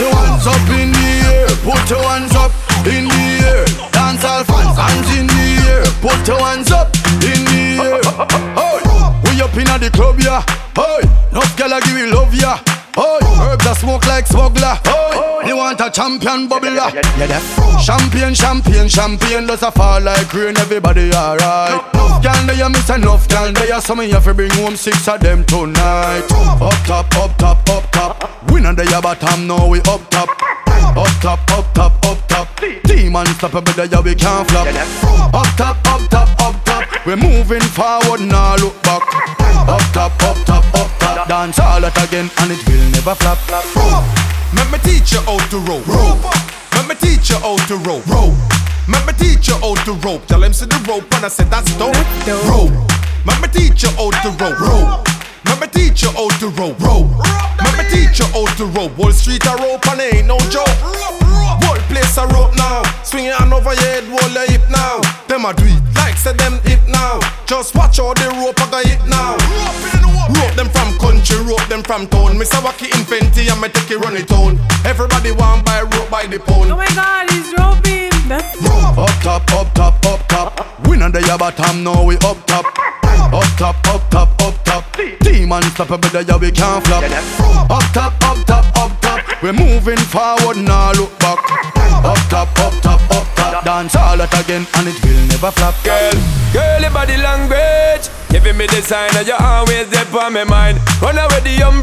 hands up in the air. Put your hands up in the air. Dance all fans, hands in the air. Put your hands up in the air. Hey, we up inna the club, yeah. Hey, enough gyal give you love, yeah. Oh, herbs that smoke like smuggler. Oh, you want a champion bubbler? Yeah, yeah. Champion, champion, champion. Does a fall like rain. Everybody alright. Gal miss enough gal there. So me have to bring home six of them tonight. Up top, up top, up top. We not there, but I'm now we up top. Up top, up top, up top. Demon stop a bit there, we can't flop. Up top, up top, up top. We're moving forward, now look back. Up top, up top, up top. Dance all that again, and it will never flop. Let me teach you how to rope. Let me teach you how to rope. Me teach you how to rope. Tell him see the rope and I said that's dope. Rope. Me teach you how to rope. rope. Me teach you how to rope. rope. Me teach you how to rope. Wall Street a rope and ain't no joke. Whole place a rope now. Swing your hand over your head, wall your hip now. Them a do it like say them hip now. Just watch all the rope I got hit now. Rope them from country, rope them from town. Mr. Wacky Infenti and me take it run it town. Everybody want buy rope by the pound. Oh my god, he's roping. Top, up top, up top. We there, but I'm now we up top. Up top, up top, up top. A bit there, we can't flop. Up top, up top, up top. We're moving forward, now look back. Up top, up top, up top. Dance all that again, and it will never flop. Girl, girl, your body language. Giving me the sign that you're always there on my mind. Run away the umbrella.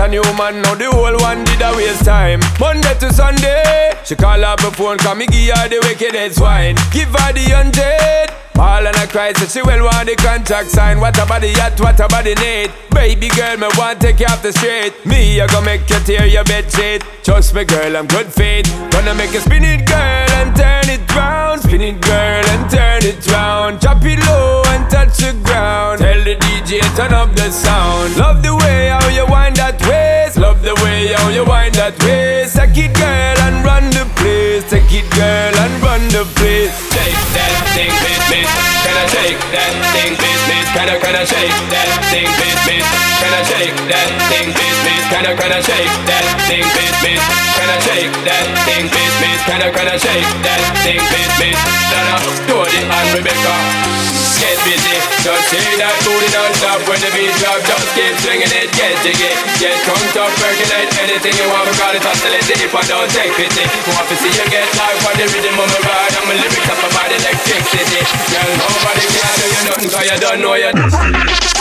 A new man, now the whole one did a waste time. Monday to Sunday. She call up my phone, come me give her the wickedest wine. Give her the hundred. All in a cry, so she well want the contract sign. What about body at, what about body need. Baby girl, me want take you off the street. Me, I gonna make you tear your bed sheet. Trust me, girl, I'm good fit. Gonna make you spin it, girl, and turn it round. Spin it, girl, and turn it round. Drop it low and touch the ground. Tell the DJ turn up the sound. Love the way how that waist. Take it, girl, and run the place. Take it, girl, and run the place. Take that thing, miss, miss. Can I shake that thing, miss, miss? Can I, can I shake that thing, miss, miss? Can I shake that thing, miss, miss? Can I, can I shake that thing, miss, miss? Can I shake that thing, miss, miss? Can I, can I shake that thing, miss, miss? Donna, Dodi, and Rebecca. Just shake that booty non-stop when the beat drop. Just keep swinging it, get jiggy, get drunk up, percolate anything you want. Because it's hostility if I don't take pity. Want to see you get life on the rhythm of my ride. I'm a lyrics up body electricity. Girl, nobody can do you nothing, nothing 'cause you don't know your destiny.